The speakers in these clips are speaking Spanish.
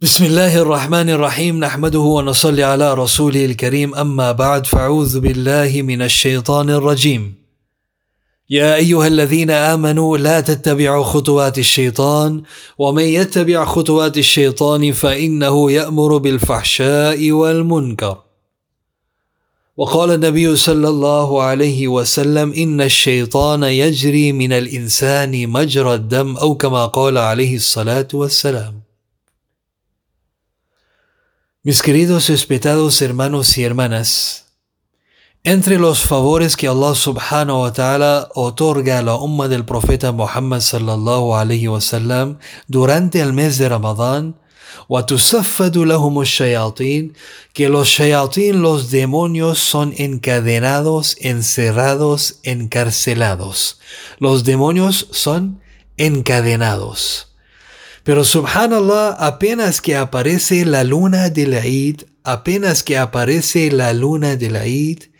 بسم الله الرحمن الرحيم نحمده ونصلي على رسوله الكريم اما بعد فاعوذ بالله من الشيطان الرجيم يا ايها الذين امنوا لا تتبعوا خطوات الشيطان ومن يتبع خطوات الشيطان فانه يامر بالفحشاء والمنكر وقال النبي صلى الله عليه وسلم ان الشيطان يجري من الانسان مجرى الدم أو كما قال عليه الصلاه والسلام Mis queridos respetados hermanos y hermanas, entre los favores que Allah subhanahu wa ta'ala otorga a la umma del profeta Muhammad sallallahu alayhi wa sallam durante el mes de Ramadán, que los shayatin, los demonios son encadenados, encerrados, encarcelados. Los demonios son encadenados. Pero subhanallah, apenas que aparece la luna de la Eid, apenas que aparece la luna de la Eid,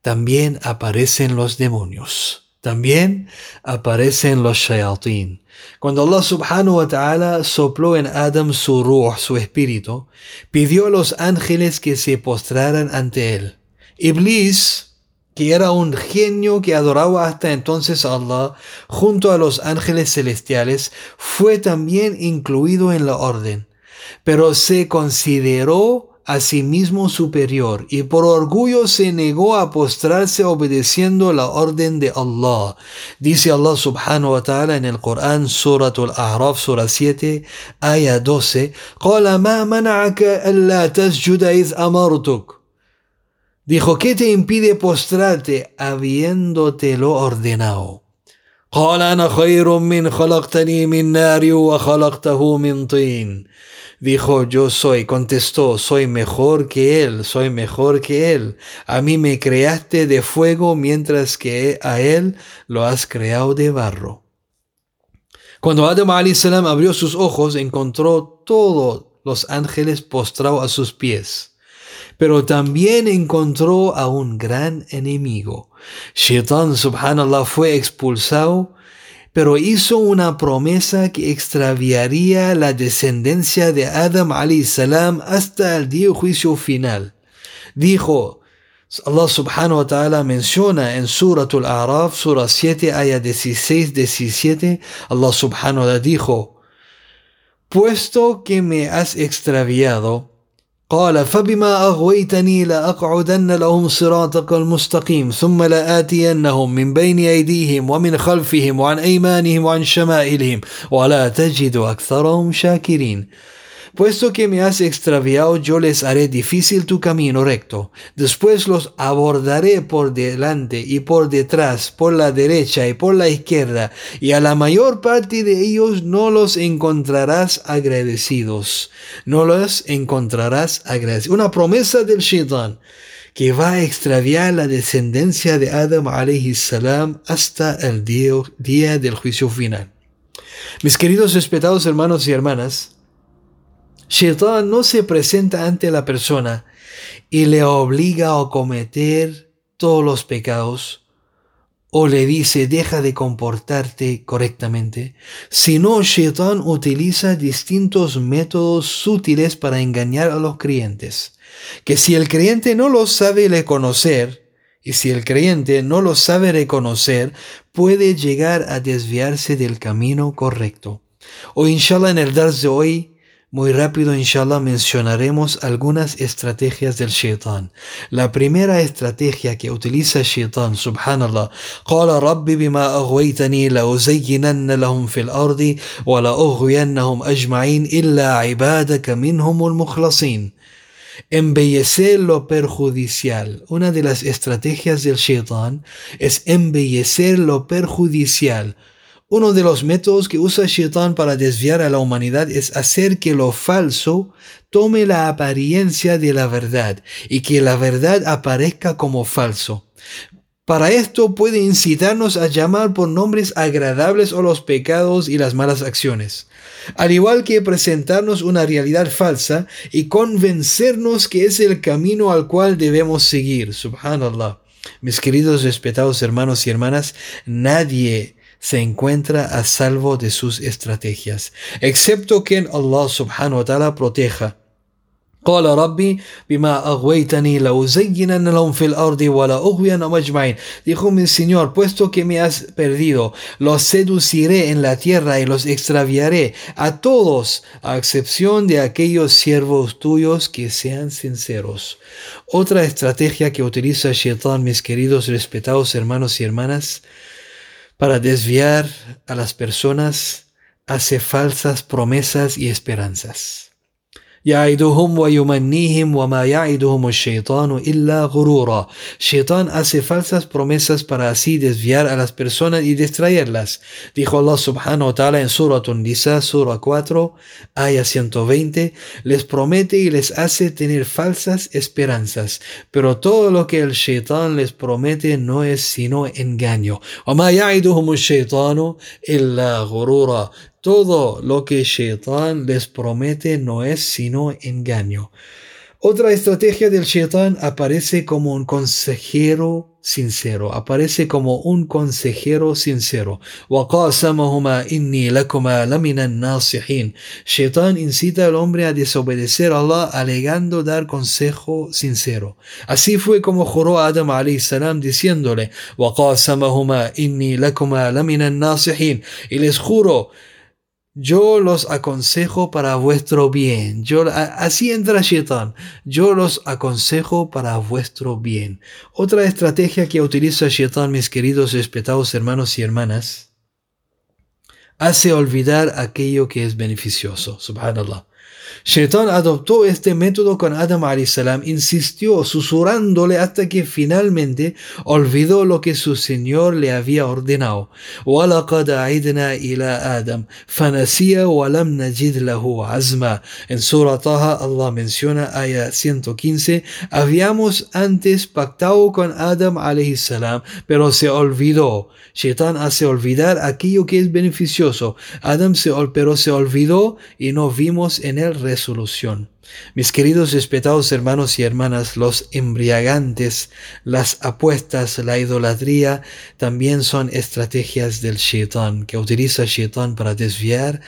también aparecen los demonios. También aparecen los shayatin. Cuando Allah subhanahu wa ta'ala sopló en Adam su ruh, su espíritu, pidió a los ángeles que se postraran ante él. Iblis, que era un genio que adoraba hasta entonces a Allah junto a los ángeles celestiales, fue también incluido en la orden, pero se consideró a sí mismo superior y por orgullo se negó a postrarse obedeciendo la orden de Allah. Dice Allah subhanahu wa ta'ala en el Corán, Suratul A'raf, Sura 7, Aya 12, قال ما منعك ألا تسجد إذ أمرتك Dijo, ¿qué te impide postrarte habiéndotelo ordenado? Dijo, yo soy, contestó, soy mejor que él, soy mejor que él. A mí me creaste de fuego mientras que a él lo has creado de barro. Cuando Adam abrió sus ojos, encontró todos los ángeles postrados a sus pies pero también encontró a un gran enemigo. Shaitan, subhanallah, fue expulsado, pero hizo una promesa que extraviaría la descendencia de Adam salam hasta el día juicio final. Dijo, Allah subhanahu wa ta'ala menciona en Suratul A'raf, Surah 7, ayah 16, 17, Allah subhanahu wa ta'ala dijo, Puesto que me has extraviado, قال فبما أغويتني لأقعدن لهم صراطك المستقيم ثم لآتينهم من بين أيديهم ومن خلفهم وعن أيمانهم وعن شمائلهم ولا تجد أكثرهم شاكرين. Puesto que me has extraviado, yo les haré difícil tu camino recto. Después los abordaré por delante y por detrás, por la derecha y por la izquierda, y a la mayor parte de ellos no los encontrarás agradecidos. No los encontrarás agradecidos. Una promesa del shaitan que va a extraviar la descendencia de Adam salam hasta el día, día del juicio final. Mis queridos respetados hermanos y hermanas, Shaitan no se presenta ante la persona y le obliga a cometer todos los pecados o le dice deja de comportarte correctamente, sino Shaitan utiliza distintos métodos sutiles para engañar a los creyentes, que si el creyente no lo sabe reconocer, y si el creyente no lo sabe reconocer, puede llegar a desviarse del camino correcto. O inshallah en el Dars de hoy muy rápido, inshallah, mencionaremos algunas estrategias del shaitan. La primera estrategia que utiliza el shaitan, subhanallah, قال رب بما أغويتني لأزينن لهم في الأرض ولأغوينهم أجمعين إلا عبادك منهم المخلصين. Embellecer lo perjudicial. Una de las estrategias del shaitan es embellecer lo perjudicial uno de los métodos que usa Shaitan para desviar a la humanidad es hacer que lo falso tome la apariencia de la verdad y que la verdad aparezca como falso. Para esto puede incitarnos a llamar por nombres agradables o los pecados y las malas acciones, al igual que presentarnos una realidad falsa y convencernos que es el camino al cual debemos seguir. Subhanallah. Mis queridos respetados hermanos y hermanas, nadie se encuentra a salvo de sus estrategias, excepto quien Allah subhanahu wa ta'ala proteja. قال ربي بما أغويتني لأزينن لهم في الأرض ولا أغوينهم أجمعين Dijo mi Señor, puesto que me has perdido, los seduciré en la tierra y los extraviaré a todos, a excepción de aquellos siervos tuyos que sean sinceros. Otra estrategia que utiliza Shaitan, mis queridos respetados hermanos y hermanas, para desviar a las personas, hace falsas promesas y esperanzas. يعدهم ويمنيهم وما يعدهم الشيطان إلا غرورا Shaitan hace falsas promesas para así desviar a las personas y distraerlas. Dijo Allah subhanahu wa ta'ala en Surah Nisa, Surah 4, Aya 120, les promete y les hace tener falsas esperanzas, pero todo lo que el Shaitan les promete no es sino engaño. وما يعدهم الشيطان إلا غرورا todo lo que Shaitan les promete no es sino engaño. Otra estrategia del Shaitan aparece como un consejero sincero, aparece como un consejero sincero. Shaitan incita al hombre a desobedecer a Allah alegando dar consejo sincero. Así fue como juró a Adam salam diciéndole, y les juro yo los aconsejo para vuestro bien. Yo, así entra Shaitan. Yo los aconsejo para vuestro bien. Otra estrategia que utiliza Shaitan, mis queridos respetados hermanos y hermanas, hace olvidar aquello que es beneficioso. Subhanallah. Shaitan adoptó este método con Adam salam, insistió susurrándole hasta que finalmente olvidó lo que su Señor le había ordenado. En Surah Taha Allah menciona ayah 115, habíamos antes pactado con Adam salam, pero se olvidó. Shaitan hace olvidar aquello que es beneficioso. Adam se, pero se olvidó y no vimos en él resolución. Mis queridos respetados hermanos y hermanas, los embriagantes, las apuestas, la idolatría, también son estrategias del shaitan, que utiliza shaitan para desviar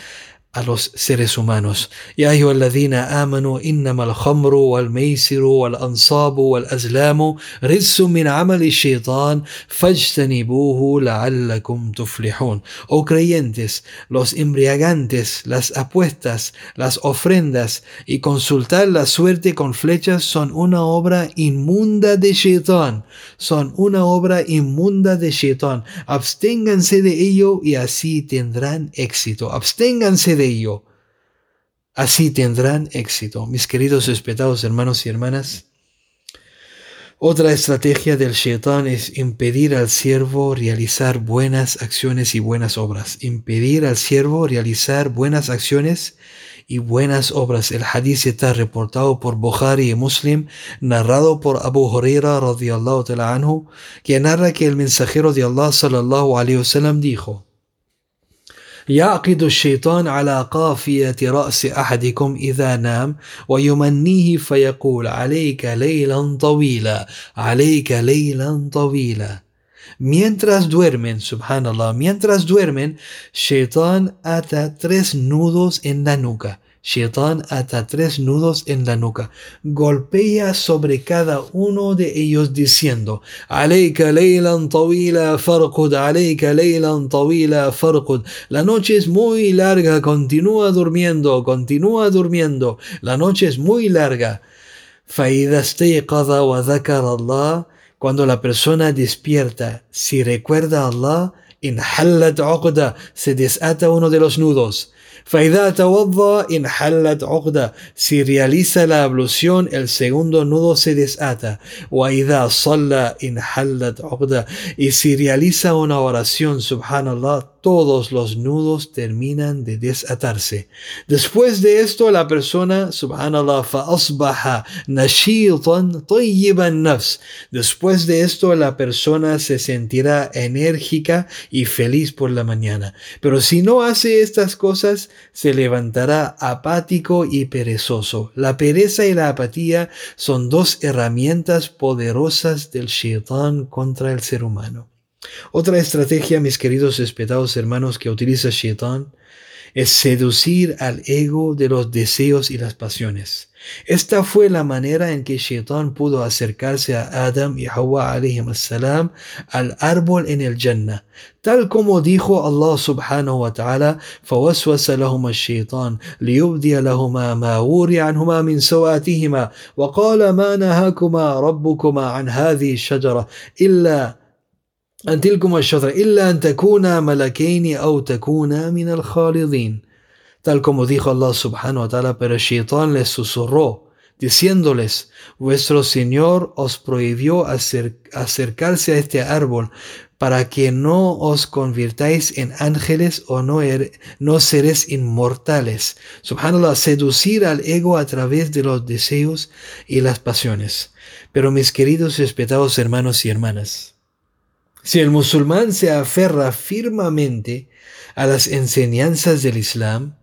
a los seres humanos. Ya ayyuhalladhina amanu innama al-khamru wal-maisiru wal-ansabu wal-azlamu rizqun min amali shaitan fajtanibuhu la'allakum tuflihun. Oh creyentes, los embriagantes, las apuestas, las ofrendas y consultar la suerte con flechas son una obra inmunda de shaitan. Son una obra inmunda de shaitan. Absténganse de ello y así tendrán éxito. Absténganse de ello. Así tendrán éxito. Mis queridos respetados hermanos y hermanas, otra estrategia del Shaitán es impedir al siervo realizar buenas acciones y buenas obras. Impedir al siervo realizar buenas acciones y buenas obras. El hadith está reportado por Bukhari y Muslim, narrado por Abu Huraira radiyallahu ta'ala anhu, que narra que el mensajero de Allah sallallahu dijo: يعقد الشيطان على قافية رأس أحدكم إذا نام ويمنيه فيقول عليك ليلا طويلا عليك ليلا طويلا Mientras duermen, subhanallah, mientras duermen, Shaitan ata tres nudos en la nuca. Shaitan ata tres nudos en la nuca, golpea sobre cada uno de ellos diciendo, Aleika leylan tawila farqud, Aleika leylan tawila farqud. La noche es muy larga, continúa durmiendo, continúa durmiendo. La noche es muy larga. Cuando la persona despierta, si recuerda a Allah, se desata uno de los nudos. فإذا توضأ انحلت عقدة si realiza la ablución el segundo nudo se desata وإذا صلى انحلت عقدة y si realiza una oración subhanallah todos los nudos terminan de desatarse. Después de esto, la persona, subhanallah, nafs. Después de esto, la persona se sentirá enérgica y feliz por la mañana. Pero si no hace estas cosas, se levantará apático y perezoso. La pereza y la apatía son dos herramientas poderosas del shaitán contra el ser humano. Otra estrategia, mis queridos respetados hermanos, que utiliza Shaitan es seducir al ego de los deseos y las pasiones. Esta fue la manera en que Shaitan pudo acercarse a Adam y Hawa al árbol en el Jannah, tal como dijo Allah subhanahu wa ta'ala, فوسوس لهما الشيطان ليبدي لهما ما وري عنهما من سوآتهما وقال ما نهاكما ربكما عن هذه الشجرة إلا أن تلكما الشجرة إلا أن تكونا ملكين أو تكونا من الخالدين tal como dijo Allah subhanahu wa ta'ala, pero Shaitan les susurró, diciéndoles, vuestro Señor os prohibió acercarse a este árbol para que no os convirtáis en ángeles o no, er, no seres inmortales. Subhanallah, seducir al ego a través de los deseos y las pasiones. Pero mis queridos y respetados hermanos y hermanas, si el musulmán se aferra firmemente a las enseñanzas del Islam,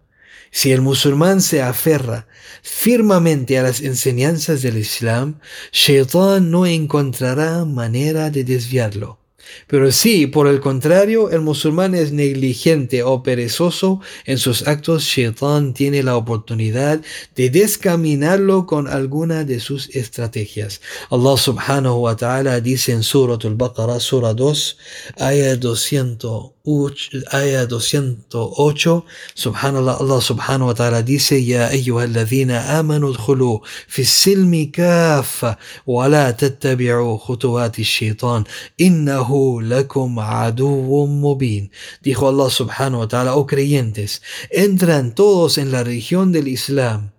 si el musulmán se aferra firmemente a las enseñanzas del Islam, Shaitan no encontrará manera de desviarlo. Pero si, por el contrario, el musulmán es negligente o perezoso en sus actos, Shaitan tiene la oportunidad de descaminarlo con alguna de sus estrategias. Allah subhanahu wa ta'ala dice en Surah al-Baqarah, Surah 2, ayah 200. آية 208 سبحان الله الله سبحانه وتعالى dice يا أيها الذين آمنوا ادخلوا في السلم كافة ولا تتبعوا خطوات الشيطان إنه لكم عدو مبين dijo Allah subhanahu wa ta'ala oh creyentes entran todos en la religión del Islam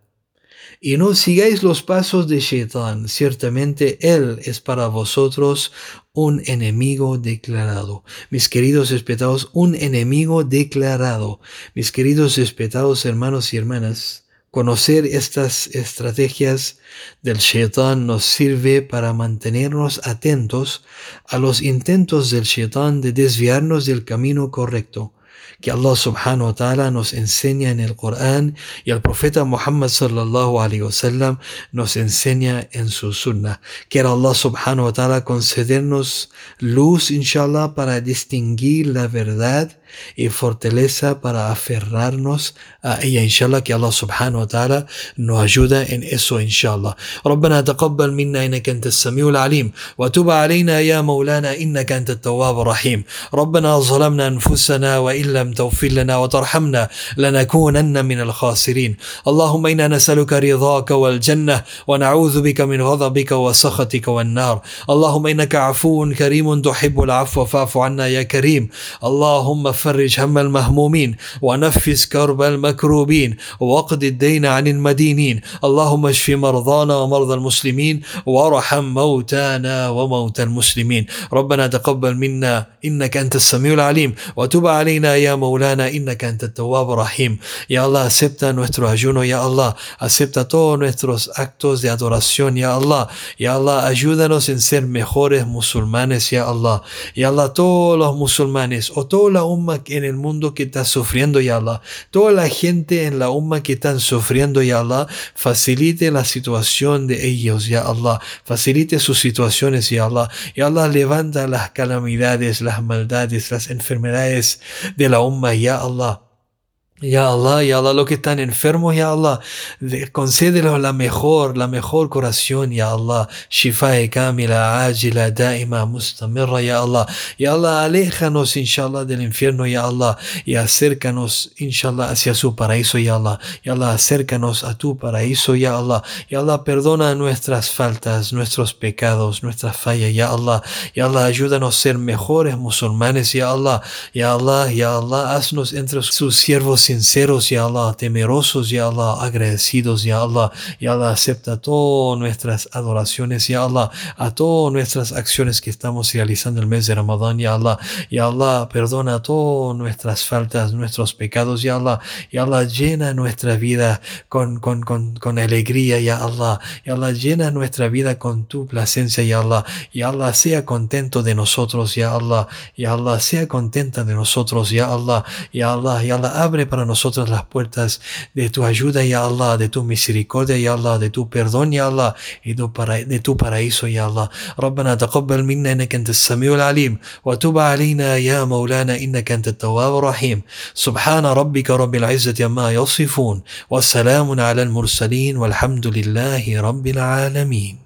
y no sigáis los pasos de Shaitán, ciertamente él es para vosotros un enemigo declarado. Mis queridos respetados, un enemigo declarado. Mis queridos respetados hermanos y hermanas, conocer estas estrategias del Shaitán nos sirve para mantenernos atentos a los intentos del Shaitán de desviarnos del camino correcto que Allah subhanahu wa ta'ala nos enseña en el Corán y el profeta Muhammad sallallahu alaihi wasallam nos enseña en su sunnah. Quiera Allah subhanahu wa ta'ala concedernos luz inshallah para distinguir la verdad y fortaleza para aferrarnos a ella inshallah que Allah subhanahu wa ta'ala nos ayuda en eso inshallah ربنا تقبل منا إنك أنت السميع العليم. وتب علينا يا مولانا إنك أنت التواب الرحيم. ربنا ظلمنا أنفسنا وإن لم تغفر لنا وترحمنا لنكونن من الخاسرين. اللهم إنا نسألك رضاك والجنة ونعوذ بك من غضبك وسخطك والنار. اللهم إنك عفو كريم تحب العفو فاعف عنا يا كريم. اللهم فرج هم المهمومين ونفس كرب المكروبين واقض الدين عن المدينين اللهم اشف مرضانا ومرضى المسلمين وارحم موتانا وموتى المسلمين ربنا تقبل منا انك انت السميع العليم وتب علينا يا مولانا انك انت التواب الرحيم يا الله acepta nuestro ayuno ya Allah acepta todos nuestros actos de adoración ya Allah ya Allah ayúdanos en ser mejores musulmanes ya Allah ya Allah todos los musulmanes o toda la umma en el mundo que está sufriendo, ya Allah. Toda la gente en la umma que están sufriendo, ya Allah, facilite la situación de ellos, ya Allah. Facilite sus situaciones, ya Allah. Ya Allah levanta las calamidades, las maldades, las enfermedades de la umma, ya Allah. Ya Allah, ya Allah, los que están enfermos, ya Allah, concédelos la mejor, la mejor curación, ya Allah. Shifa kamila, ajila, daima, mustamirra, ya Allah. Ya Allah, aléjanos, inshallah, del infierno, ya Allah, y acércanos, inshallah, hacia su paraíso, ya Allah. Ya Allah, acércanos a tu paraíso, ya Allah. Ya Allah, perdona nuestras faltas, nuestros pecados, nuestras fallas, ya Allah. Ya Allah, ayúdanos a ser mejores musulmanes, ya Allah. Ya Allah, ya Allah, haznos entre sus siervos sinceros, ya Allah, temerosos, ya Allah, agradecidos, ya Allah, ya Allah, acepta todas nuestras adoraciones, ya Allah, a todas nuestras acciones que estamos realizando el mes de Ramadán, ya Allah, ya Allah, perdona todas nuestras faltas, nuestros pecados, ya Allah, ya Allah, llena nuestra vida con, con, con, con alegría, ya Allah, ya Allah, llena nuestra vida con tu placencia, ya Allah, ya Allah, sea contento de nosotros, ya Allah, ya Allah, sea contenta de nosotros, ya Allah, ya Allah, ya Allah, abre para para nosotros las puertas de tu ayuda, ya Allah, de tu misericordia, ya Allah, de tu perdón, ya Allah, y de tu paraíso, ya Allah. ربنا تقبل منا إنك أنت السميع العليم وتب علينا يا مولانا إنك أنت التواب الرحيم سبحان ربك رب العزة عما يصفون والسلام على المرسلين والحمد لله رب العالمين